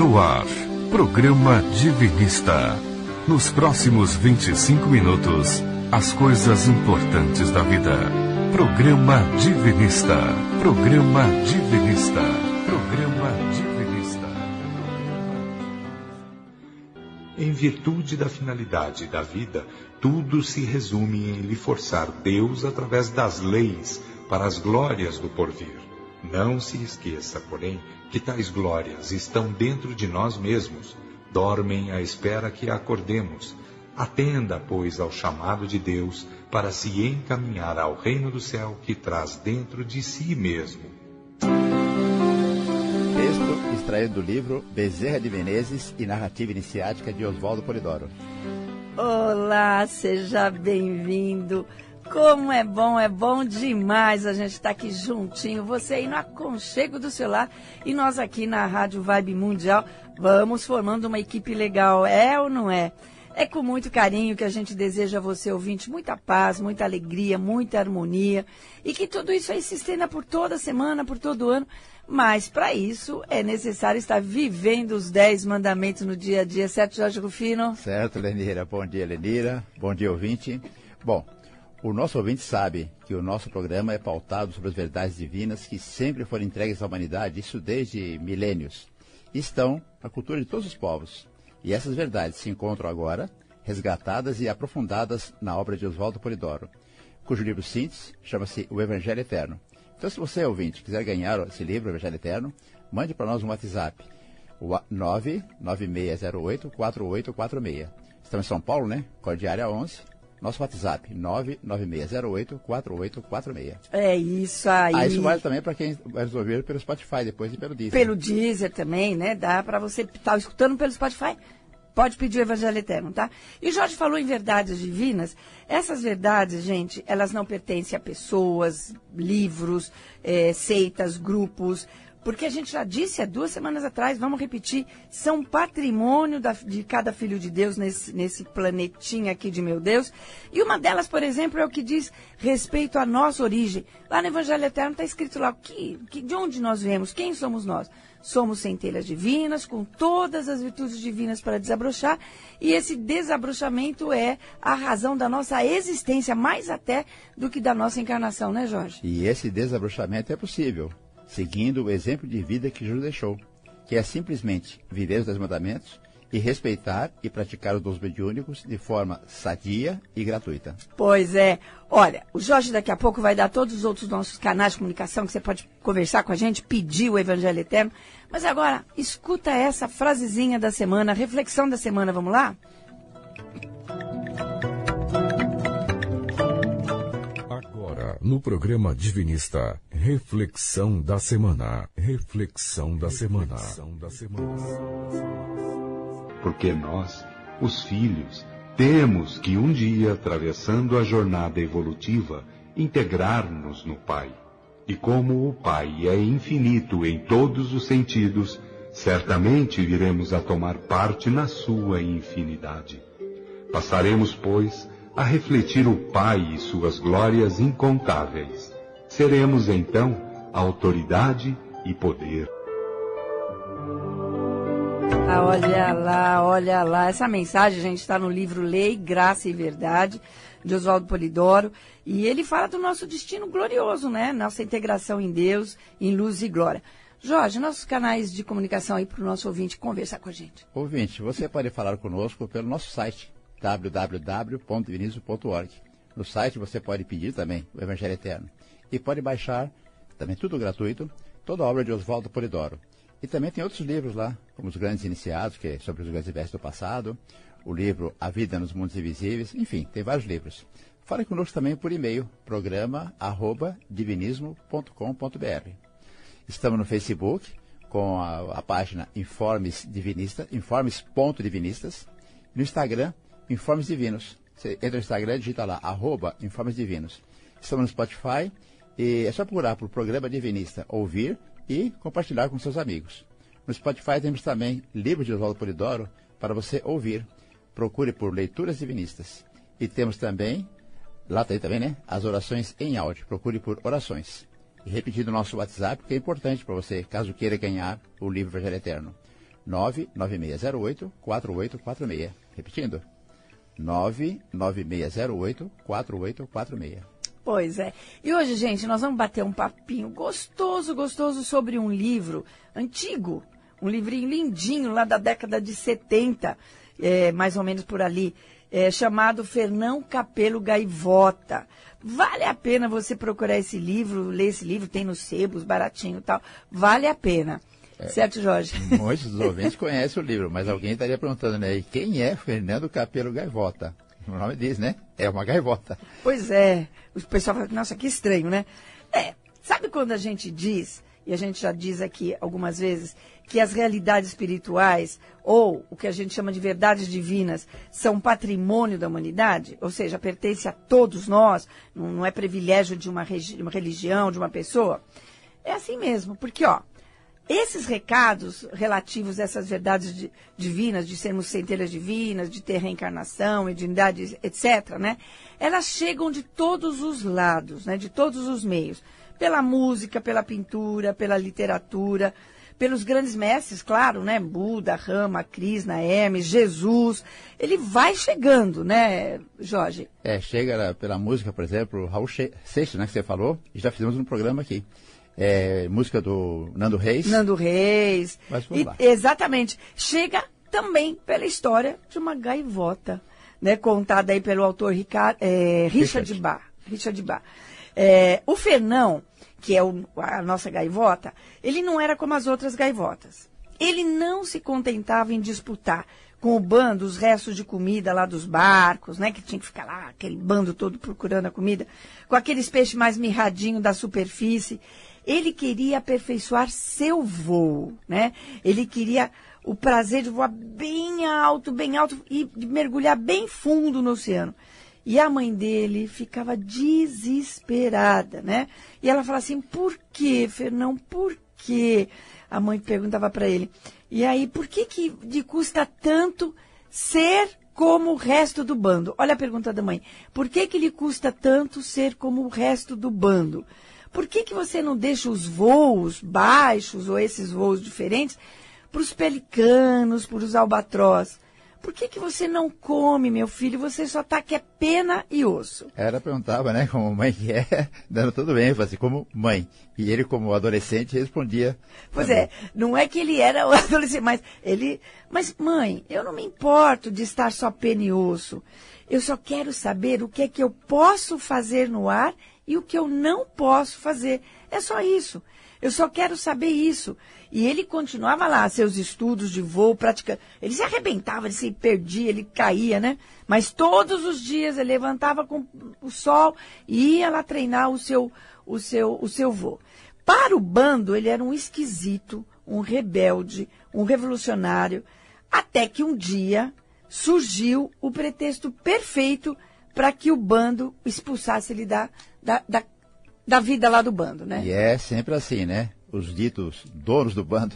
No ar, programa Divinista. Nos próximos 25 minutos, as coisas importantes da vida. Programa Divinista. Programa Divinista. Programa Divinista. Em virtude da finalidade da vida, tudo se resume em lhe forçar Deus através das leis para as glórias do porvir. Não se esqueça, porém, que tais glórias estão dentro de nós mesmos, dormem à espera que acordemos. Atenda, pois, ao chamado de Deus para se encaminhar ao reino do céu que traz dentro de si mesmo. Texto extraído do livro Bezerra de Menezes e Narrativa Iniciática de Oswaldo Polidoro. Olá, seja bem-vindo. Como é bom, é bom demais a gente estar aqui juntinho, você aí no aconchego do celular e nós aqui na Rádio Vibe Mundial, vamos formando uma equipe legal, é ou não é? É com muito carinho que a gente deseja a você, ouvinte, muita paz, muita alegria, muita harmonia e que tudo isso aí se estenda por toda semana, por todo ano. Mas para isso é necessário estar vivendo os dez mandamentos no dia a dia, certo, Jorge Rufino? Certo, Lenira. Bom dia, Lenira. Bom dia, ouvinte. Bom, o nosso ouvinte sabe que o nosso programa é pautado sobre as verdades divinas que sempre foram entregues à humanidade, isso desde milênios. Estão na cultura de todos os povos. E essas verdades se encontram agora, resgatadas e aprofundadas na obra de Oswaldo Polidoro, cujo livro síntese chama-se O Evangelho Eterno. Então, se você, ouvinte, quiser ganhar esse livro, O Evangelho Eterno, mande para nós um WhatsApp, o 99608-4846. Estamos em São Paulo, né? Cordiária 11 nosso WhatsApp, 99608-4846. É isso aí. Ah, isso vale também para quem vai resolver pelo Spotify depois e pelo Deezer. Pelo Deezer também, né? Dá para você estar tá escutando pelo Spotify. Pode pedir o Evangelho Eterno, tá? E Jorge falou em verdades divinas. Essas verdades, gente, elas não pertencem a pessoas, livros, é, seitas, grupos porque a gente já disse há duas semanas atrás, vamos repetir, são patrimônio da, de cada filho de Deus nesse, nesse planetinha aqui de meu Deus. E uma delas, por exemplo, é o que diz respeito à nossa origem. Lá no Evangelho Eterno está escrito lá que, que, de onde nós viemos, quem somos nós. Somos centelhas divinas, com todas as virtudes divinas para desabrochar, e esse desabrochamento é a razão da nossa existência, mais até do que da nossa encarnação, né, Jorge? E esse desabrochamento é possível seguindo o exemplo de vida que Jesus deixou, que é simplesmente viver os dez mandamentos e respeitar e praticar os dons mediúnicos de forma sadia e gratuita. Pois é. Olha, o Jorge daqui a pouco vai dar todos os outros nossos canais de comunicação que você pode conversar com a gente, pedir o Evangelho Eterno. Mas agora, escuta essa frasezinha da semana, reflexão da semana, vamos lá? No programa Divinista, Reflexão da Semana. Reflexão da Semana. Porque nós, os filhos, temos que um dia, atravessando a jornada evolutiva, integrar-nos no Pai. E como o Pai é infinito em todos os sentidos, certamente viremos a tomar parte na sua infinidade. Passaremos, pois, a refletir o Pai e suas glórias incontáveis. Seremos então autoridade e poder. Ah, olha lá, olha lá. Essa mensagem, a gente, está no livro Lei, Graça e Verdade, de Oswaldo Polidoro. E ele fala do nosso destino glorioso, né? Nossa integração em Deus, em luz e glória. Jorge, nossos canais de comunicação aí para o nosso ouvinte conversar com a gente. Ouvinte, você pode falar conosco pelo nosso site www.vinicius.org. No site você pode pedir também o Evangelho Eterno. E pode baixar, também tudo gratuito, toda a obra de Oswaldo Polidoro. E também tem outros livros lá, como Os Grandes Iniciados, que é sobre os grandes vestes do passado, o livro A Vida nos Mundos Invisíveis, enfim, tem vários livros. Fale conosco também por e-mail, programa arroba divinismo.com.br. Estamos no Facebook com a, a página Informes Divinistas, informes.divinistas, no Instagram, Informes Divinos. Você entra no Instagram, digita lá, arroba Informes Divinos. Estamos no Spotify e é só procurar por Programa Divinista, ouvir e compartilhar com seus amigos. No Spotify temos também livros de Oswaldo Polidoro para você ouvir. Procure por Leituras Divinistas. E temos também, lá tem também, né, as orações em áudio. Procure por orações. E repetindo o nosso WhatsApp, que é importante para você, caso queira ganhar o livro Evangelho Eterno. 99608-4846. Repetindo, 99608-4846. Pois é. E hoje, gente, nós vamos bater um papinho gostoso, gostoso sobre um livro antigo, um livrinho lindinho lá da década de 70, é, mais ou menos por ali, é, chamado Fernão Capelo Gaivota. Vale a pena você procurar esse livro, ler esse livro, tem nos sebos, baratinho e tal. Vale a pena. É, certo, Jorge? Muitos dos ouvintes conhecem o livro, mas alguém estaria perguntando, né? quem é Fernando Capelo Gaivota? O nome diz, né? É uma gaivota. Pois é. O pessoal fala, nossa, que estranho, né? É, sabe quando a gente diz, e a gente já diz aqui algumas vezes, que as realidades espirituais, ou o que a gente chama de verdades divinas, são patrimônio da humanidade, ou seja, pertence a todos nós, não, é privilégio de uma, de uma religião, de uma pessoa? É assim mesmo, porque, ó, esses recados relativos a essas verdades divinas, de sermos centelhas divinas, de ter reencarnação, mediunidade, etc., né? Elas chegam de todos os lados, né? De todos os meios. Pela música, pela pintura, pela literatura, pelos grandes mestres, claro, né? Buda, Rama, Krishna, Hermes, Jesus. Ele vai chegando, né, Jorge? É, chega pela música, por exemplo, Raul Seixas, né, que você falou, já fizemos um programa aqui é, música do Nando Reis. Nando Reis. Mas lá. exatamente. Chega também pela história de uma gaivota, né, contada aí pelo autor Richard, é, Richard, Richard Bach. Richard Bach. É, o Fernão, que é o, a nossa gaivota, ele não era como as outras gaivotas. Ele não se contentava em disputar com o bando os restos de comida lá dos barcos, né? Que tinha que ficar lá, aquele bando todo procurando a comida, com aqueles peixes mais mirradinhos da superfície. Ele queria aperfeiçoar seu voo, né? Ele queria o prazer de voar bem alto, bem alto e de mergulhar bem fundo no oceano. E a mãe dele ficava desesperada, né? E ela falava assim: por quê, Fernão? Por quê? A mãe perguntava para ele. E aí, por que que lhe custa tanto ser como o resto do bando? Olha a pergunta da mãe. Por que que lhe custa tanto ser como o resto do bando? Por que, que você não deixa os voos baixos ou esses voos diferentes para os pelicanos, para os albatroz? Por que, que você não come, meu filho? Você só tá que é pena e osso. Ela perguntava, né, como mãe que é, dando tudo bem, assim, como mãe. E ele, como adolescente, respondia. Pois é, não é que ele era o adolescente, mas ele. Mas, mãe, eu não me importo de estar só pena e osso. Eu só quero saber o que é que eu posso fazer no ar e o que eu não posso fazer. É só isso. Eu só quero saber isso. E ele continuava lá, seus estudos de voo, praticando. Ele se arrebentava, ele se perdia, ele caía, né? Mas todos os dias ele levantava com o sol e ia lá treinar o seu, o seu, o seu voo. Para o bando, ele era um esquisito, um rebelde, um revolucionário, até que um dia surgiu o pretexto perfeito para que o bando expulsasse ele da, da, da, da vida lá do bando, né? E é sempre assim, né? Os ditos donos do bando,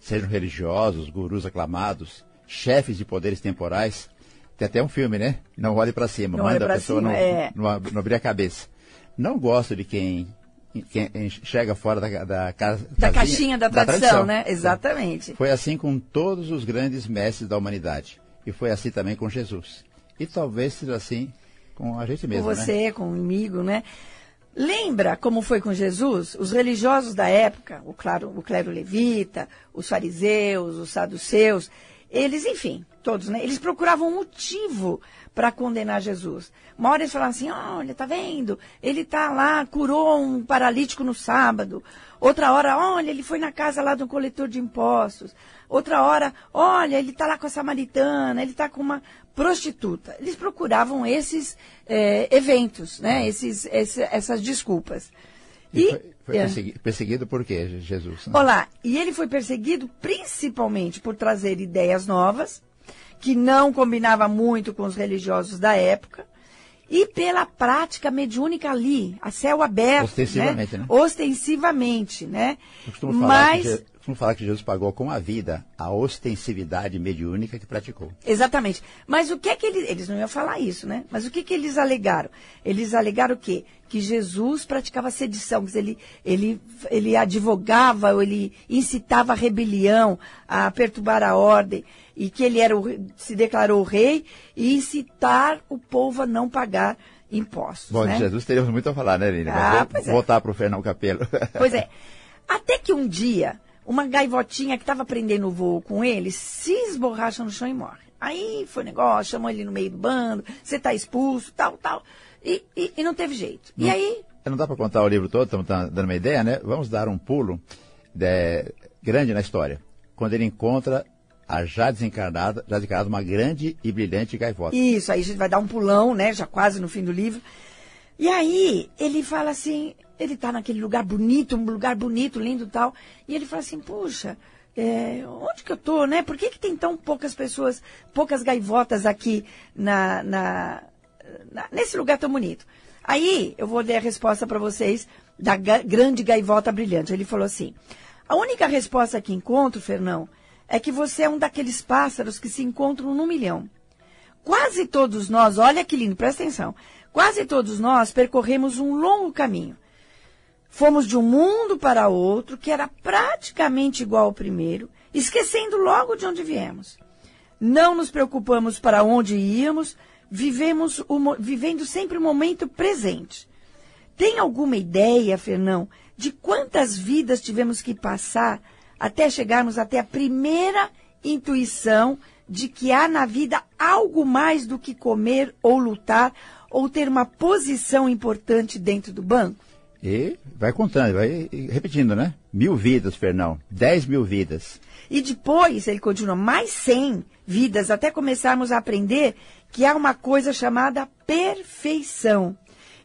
sejam religiosos, gurus aclamados, chefes de poderes temporais, tem até um filme, né? Não olhe para cima, não manda a pessoa cima, não, é... não, não abrir a cabeça. Não gosto de quem quem chega fora da, da, da caixinha da tradição, da tradição, né? Exatamente. Foi assim com todos os grandes mestres da humanidade. E foi assim também com Jesus. E talvez seja assim com a gente mesmo. Com né? você, né? comigo, né? Lembra como foi com Jesus? Os religiosos da época, o, claro, o clero levita, os fariseus, os saduceus, eles, enfim, todos, né? Eles procuravam um motivo para condenar Jesus. Uma hora eles falavam assim, olha, tá vendo? Ele tá lá, curou um paralítico no sábado. Outra hora, olha, ele foi na casa lá do coletor de impostos. Outra hora, olha, ele está lá com a samaritana, ele está com uma prostituta. Eles procuravam esses é, eventos, né? Esses, esse, essas desculpas. E, e foi, foi é, perseguido, perseguido, por quê, Jesus? Né? Olá, e ele foi perseguido principalmente por trazer ideias novas, que não combinava muito com os religiosos da época, e pela prática mediúnica ali, a céu aberto. Ostensivamente, né? né? Ostensivamente, né? Mas costumo falar que Jesus pagou com a vida a ostensividade mediúnica que praticou. Exatamente. Mas o que é que eles. Eles não iam falar isso, né? Mas o que, que eles alegaram? Eles alegaram o quê? Que Jesus praticava sedição, que ele, ele, ele advogava, ou ele incitava a rebelião, a perturbar a ordem, e que ele era o, se declarou rei e incitar o povo a não pagar impostos. Bom, né? de Jesus teríamos muito a falar, né, Lili? Ah, Mas pois vou é. voltar para o Fernão Capelo. Pois é. Até que um dia, uma gaivotinha que estava aprendendo o voo com ele se esborracha no chão e morre. Aí foi negócio, chamou ele no meio do bando, você está expulso, tal, tal. E, e, e não teve jeito. E aí, Não dá para contar o livro todo, estamos dando uma ideia, né? Vamos dar um pulo é, grande na história. Quando ele encontra a já desencarnada, já desencarnada, uma grande e brilhante gaivota. Isso, aí a gente vai dar um pulão, né? Já quase no fim do livro. E aí ele fala assim, ele tá naquele lugar bonito, um lugar bonito, lindo e tal. E ele fala assim, puxa, é, onde que eu tô, né? Por que, que tem tão poucas pessoas, poucas gaivotas aqui na, na- na- nesse lugar tão bonito? Aí eu vou ler a resposta para vocês da ga- grande gaivota brilhante. Ele falou assim: a única resposta que encontro, Fernão, é que você é um daqueles pássaros que se encontram num milhão. Quase todos nós, olha que lindo, presta atenção. Quase todos nós percorremos um longo caminho. Fomos de um mundo para outro que era praticamente igual ao primeiro, esquecendo logo de onde viemos. Não nos preocupamos para onde íamos, vivemos o vivendo sempre o momento presente. Tem alguma ideia, Fernão, de quantas vidas tivemos que passar até chegarmos até a primeira intuição de que há na vida algo mais do que comer ou lutar ou ter uma posição importante dentro do banco? E vai contando, vai repetindo, né? Mil vidas, Fernão. Dez mil vidas. E depois, ele continua, mais 100 vidas até começarmos a aprender que há uma coisa chamada perfeição.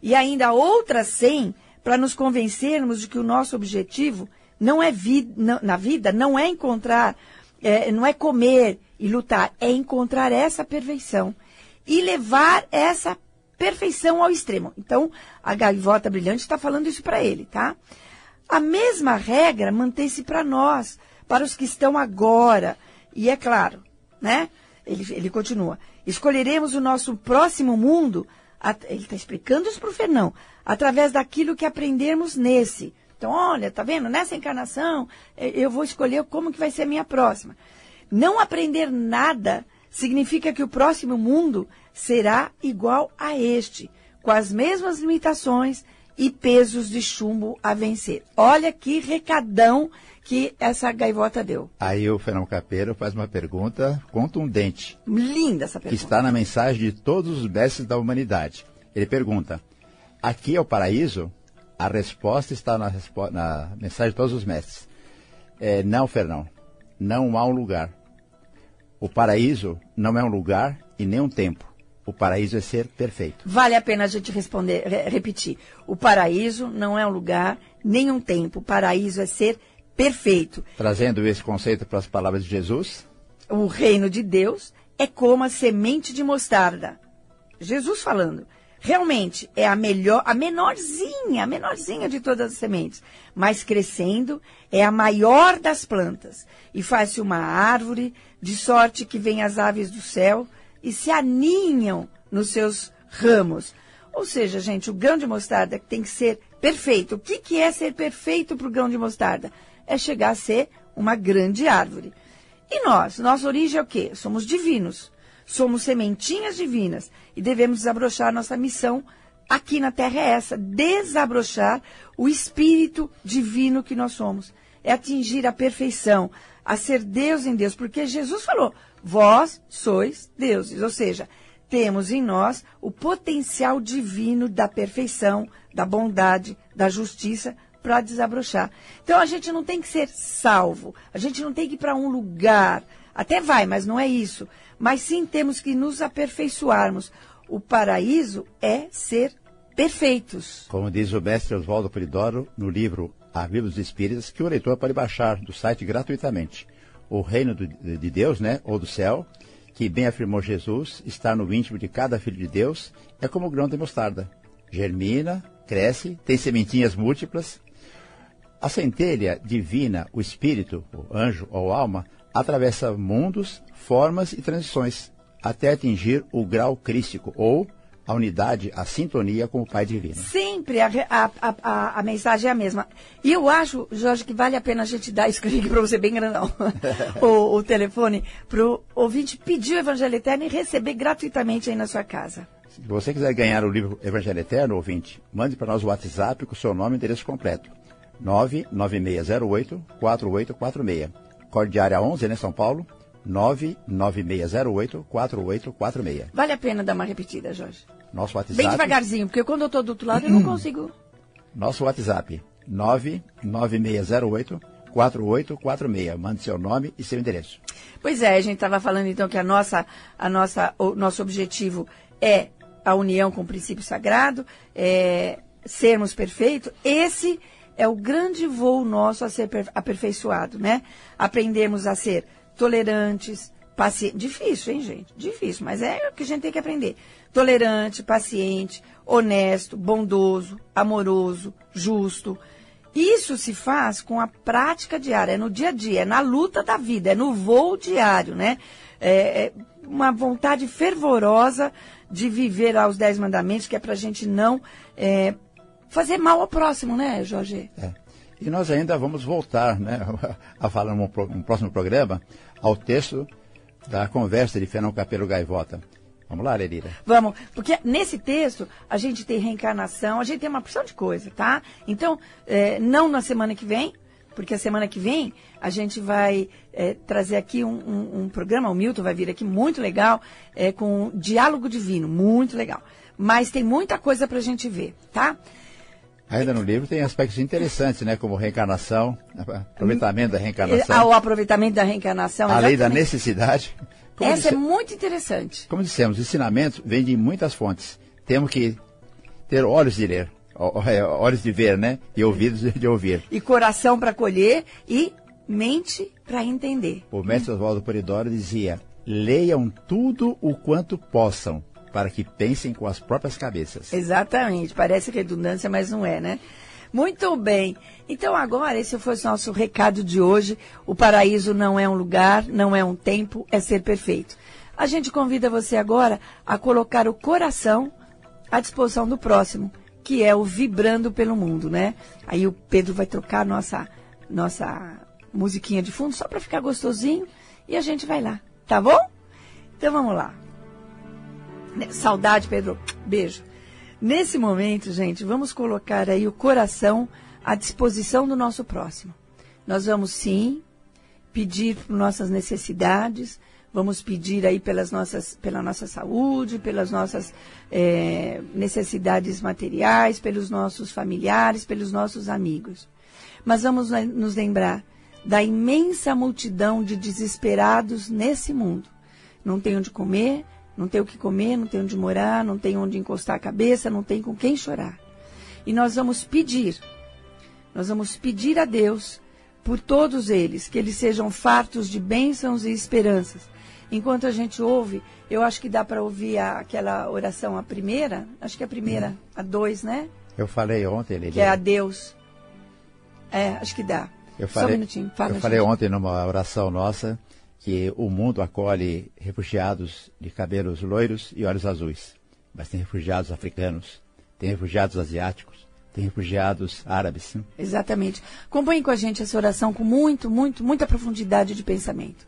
E ainda outras 100 para nos convencermos de que o nosso objetivo não é vi não- na vida, não é encontrar, é, não é comer e lutar, é encontrar essa perfeição e levar essa perfeição ao extremo. Então, a gaivota brilhante está falando isso para ele, tá? A mesma regra mantém-se para nós, para os que estão agora. E é claro, né? Ele, ele continua. Escolheremos o nosso próximo mundo, ele está explicando isso para o Fernão, através daquilo que aprendermos nesse. Então, olha, tá vendo? Nessa encarnação, eh, eu vou escolher como que vai ser a minha próxima. Não aprender nada significa que o próximo mundo será igual a este, com as mesmas limitações e pesos de chumbo a vencer. Olha que recadão que essa gaivota deu. Aí o Fernão Capelo faz uma pergunta contundente, Linda essa que pergunta. está na mensagem de todos os mestres da humanidade. Ele pergunta: aqui é o paraíso? A resposta está na, respo- na mensagem de todos os mestres. É, não, Fernão, não há um lugar. O paraíso não é um lugar e nem um tempo. O paraíso é ser perfeito. Vale a pena a gente responder, re- repetir. O paraíso não é um lugar, nem um tempo. O paraíso é ser perfeito. Trazendo esse conceito para as palavras de Jesus, o reino de Deus é como a semente de mostarda. Jesus falando. Realmente é a melhor, a menorzinha, a menorzinha de todas as sementes, mas crescendo é a maior das plantas e faz-se uma árvore de sorte que vem as aves do céu e se aninham nos seus ramos. Ou seja, gente, o grão de mostarda tem que ser perfeito. O que, que é ser perfeito para o grão de mostarda? É chegar a ser uma grande árvore. E nós? Nossa origem é o quê? Somos divinos. Somos sementinhas divinas. E devemos desabrochar nossa missão aqui na Terra é essa: desabrochar o espírito divino que nós somos. É atingir a perfeição, a ser Deus em Deus. Porque Jesus falou: vós sois deuses. Ou seja, temos em nós o potencial divino da perfeição, da bondade, da justiça para desabrochar. Então a gente não tem que ser salvo, a gente não tem que ir para um lugar. Até vai, mas não é isso. Mas sim temos que nos aperfeiçoarmos. O paraíso é ser perfeitos. como diz o mestre Oswaldo Polidoro no livro A Bíblia dos Espíritos, que o leitor pode baixar do site gratuitamente. O reino do- de Deus, né, ou do céu, que bem afirmou Jesus, está no íntimo de cada filho de Deus, é como o grão de mostarda. Germina, cresce, tem sementinhas múltiplas. A centelha divina, o espírito, o anjo ou alma, atravessa mundos, formas e transições, até atingir o grau crístico, ou a unidade, a sintonia com o Pai Divino. Sempre a, a, a, a, mensagem é a mesma. E eu acho, Jorge, que vale a pena a gente dar, escrever aqui para você bem grandão, o, o telefone, para o ouvinte pedir o Evangelho Eterno e receber gratuitamente aí na sua casa. Se você quiser ganhar o livro Evangelho Eterno, ouvinte, mande para nós o WhatsApp com o seu nome e endereço completo. 99608-4846. Cordiária 11, né, São Paulo? 99608-4846. Vale a pena dar uma repetida, Jorge. Nosso WhatsApp. Bem devagarzinho, porque quando eu estou do outro lado eu não consigo. Nosso WhatsApp, 99608-4846. Mande seu nome e seu endereço. Pois é, a gente estava falando então que a nossa, a nossa, o nosso objetivo é a união com o princípio sagrado, é sermos perfeitos. Esse é o grande voo nosso a ser aperfeiçoado, né? Aprendermos a ser tolerantes, pacientes. Difícil, hein, gente? Difícil, mas é o que a gente tem que aprender. Tolerante, paciente, honesto, bondoso, amoroso, justo. Isso se faz com a prática diária, é no dia a dia, é na luta da vida, é no voo diário, né? É, é uma vontade fervorosa de viver aos dez mandamentos, que é para a gente não é, fazer mal ao próximo, né, Jorge? É. E nós ainda vamos voltar né, a falar num, num próximo programa ao texto da conversa de Fernão Capelo Gaivota. Vamos lá, Lerira. Vamos, porque nesse texto a gente tem reencarnação, a gente tem uma porção de coisa, tá? Então, é, não na semana que vem, porque a semana que vem a gente vai é, trazer aqui um, um, um, programa, o Milton vai vir aqui muito legal, é, com diálogo divino, muito legal. Mas tem muita coisa para a gente ver, tá? Ainda no livro tem aspectos interessantes, né? Como reencarnação, aproveitamento da reencarnação. O aproveitamento da reencarnação. A lei da necessidade. Como Essa disse, é muito interessante. Como dissemos, ensinamentos vêm de muitas fontes. Temos que ter olhos de ler, é, olhos de ver, né? E ouvidos de ouvir. E coração para colher e mente para entender. O mestre Oswaldo Polidoro dizia: leiam tudo o quanto possam para que pensem com as próprias cabeças. Exatamente. Parece redundância, mas não é, né? Muito bem. Então agora esse foi o nosso recado de hoje. O paraíso não é um lugar, não é um tempo, é ser perfeito. A gente convida você agora a colocar o coração à disposição do próximo, que é o vibrando pelo mundo, né? Aí o Pedro vai trocar nossa nossa musiquinha de fundo só para ficar gostosinho e a gente vai lá, tá bom? Então vamos lá. Saudade, Pedro. Beijo. Nesse momento, gente, vamos colocar aí o coração à disposição do nosso próximo. Nós vamos sim pedir por nossas necessidades, vamos pedir aí pelas nossas, pela nossa saúde, pelas nossas é, necessidades materiais, pelos nossos familiares, pelos nossos amigos. Mas vamos nos lembrar da imensa multidão de desesperados nesse mundo. Não tem onde comer, não tem o que comer, não tem onde morar, não tem onde encostar a cabeça, não tem com quem chorar. E nós vamos pedir, nós vamos pedir a Deus por todos eles, que eles sejam fartos de bênçãos e esperanças. Enquanto a gente ouve, eu acho que dá para ouvir a, aquela oração, a primeira, acho que é a primeira, a dois, né? Eu falei ontem, ele Que é a Deus. É, acho que dá. Eu falei, Só um minutinho. Fala, eu falei ontem numa oração nossa que o mundo acolhe refugiados de cabelos loiros e olhos azuis. Mas tem refugiados africanos, tem refugiados asiáticos, tem refugiados árabes. Exatamente. Acompanhe com a gente essa oração com muito, muito, muita profundidade de pensamento.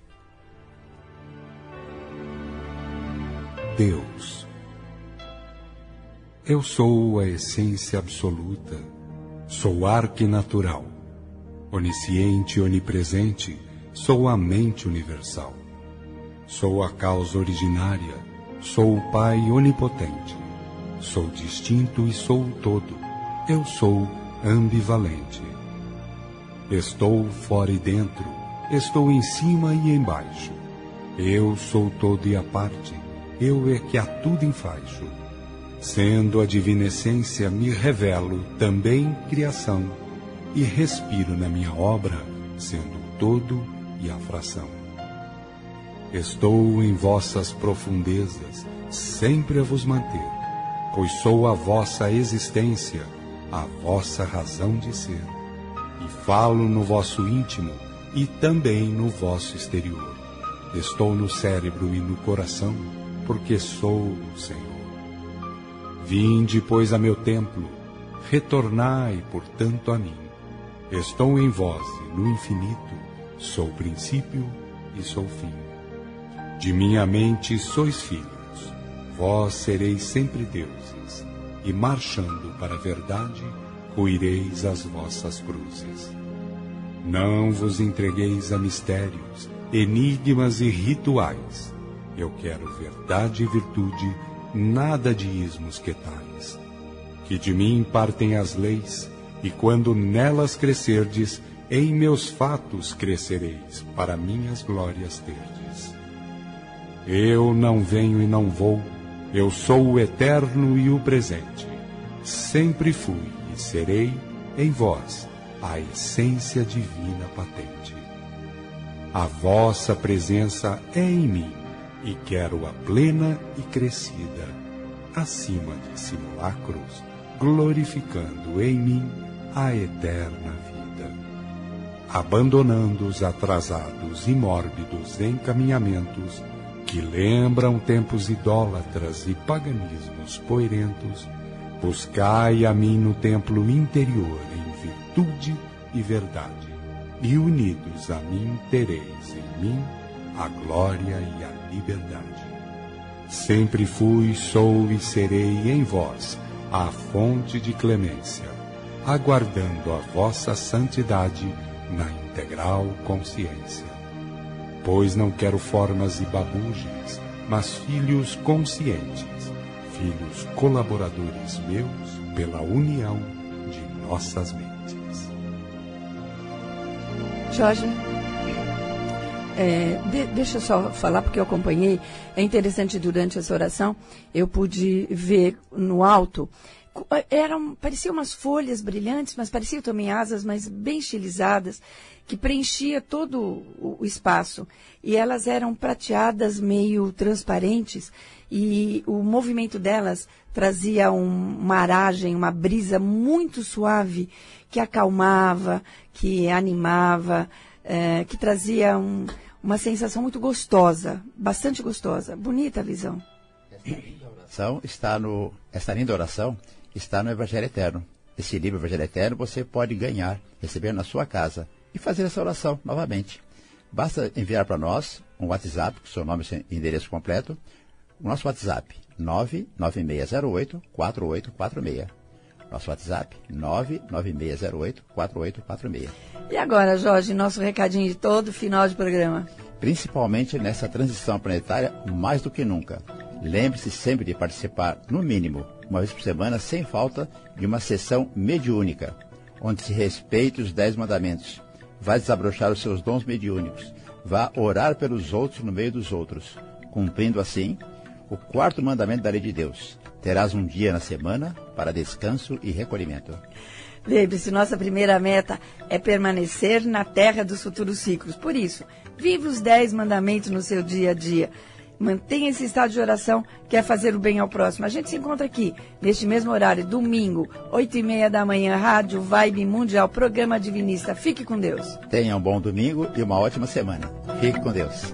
Deus. Eu sou a essência absoluta. Sou arquinatural, onisciente e onipresente Sou a mente universal. Sou a causa originária. Sou o Pai onipotente. Sou distinto e sou o todo. Eu sou ambivalente. Estou fora e dentro. Estou em cima e embaixo. Eu sou todo e a parte. Eu é que a tudo enfaixo. Sendo a divina essência, me revelo também criação e respiro na minha obra, sendo todo e a fração. Estou em vossas profundezas, sempre a vos manter, pois sou a vossa existência, a vossa razão de ser. e falo no vosso íntimo e também no vosso exterior. Estou no cérebro e no coração, porque sou o Senhor. Vinde, pois, a meu templo, retornai, portanto, a mim. Estou em vós e no infinito, sou princípio e sou fim. De minha mente sois filhos, vós sereis sempre deuses, e marchando para a verdade, ruireis as vossas cruzes. Não vos entregueis a mistérios, enigmas e rituais. Eu quero verdade e virtude, nada de ismos que tais. Que de mim partem as leis, e quando nelas crescerdes, em meus fatos crescereis, para minhas glórias terdes. Eu não venho e não vou, eu sou o eterno e o presente. Sempre fui e serei em vós a essência divina patente. A vossa presença é em mim e quero-a plena e crescida, acima de simulacros, glorificando em mim a eterna vida. Abandonando os atrasados e mórbidos encaminhamentos que lembram tempos idólatras e paganismos poerentos, buscai a mim no templo interior virtude e verdade, e unidos a mim tereis em mim a glória e a liberdade. Sempre fui, sou e serei em vós a fonte de clemência, aguardando a vossa santidade na integral consciência. Pois não quero formas e babugens, mas filhos conscientes, filhos colaboradores meus pela união de nossas mentes. Jorge, é, de, deixa eu só falar, porque eu acompanhei. É interessante, durante essa oração, eu pude ver no alto. Eram, pareciam umas folhas brilhantes, mas pareciam também asas, mas bem estilizadas, que preenchia todo o, o espaço. E elas eram prateadas, meio transparentes, e o movimento delas trazia um, uma aragem, uma brisa muito suave que acalmava, que animava, é, que trazia um, uma sensação muito gostosa, bastante gostosa. Bonita a visão. Essa oração está no, essa linda oração está no Evangelho Eterno. Esse livro Evangelho Eterno você pode ganhar, receber na sua casa e fazer essa oração novamente. Basta enviar para nós um WhatsApp, com seu nome e endereço completo. O nosso WhatsApp, 99608 4846. Nosso WhatsApp, 99608-4846. E agora, Jorge, nosso recadinho de todo final de programa. Principalmente nessa transição planetária, mais do que nunca. Lembre-se sempre de participar, no mínimo, uma vez por semana, sem falta, de uma sessão mediúnica, onde se respeite os dez mandamentos. Vá desabrochar os seus dons mediúnicos. Vá orar pelos outros no meio dos outros, cumprindo assim o quarto mandamento da lei de Deus Terás um dia na semana para descanso e recolhimento. Lembre-se, nossa primeira meta é permanecer na terra dos futuros ciclos. Por isso, viva os dez mandamentos no seu dia a dia. Mantenha esse estado de oração, que é fazer o bem ao próximo. A gente se encontra aqui, neste mesmo horário, domingo, oito e meia da manhã, Rádio Vibe Mundial, programa Divinista. Fique com Deus. Tenha um bom domingo e uma ótima semana. Fique com Deus.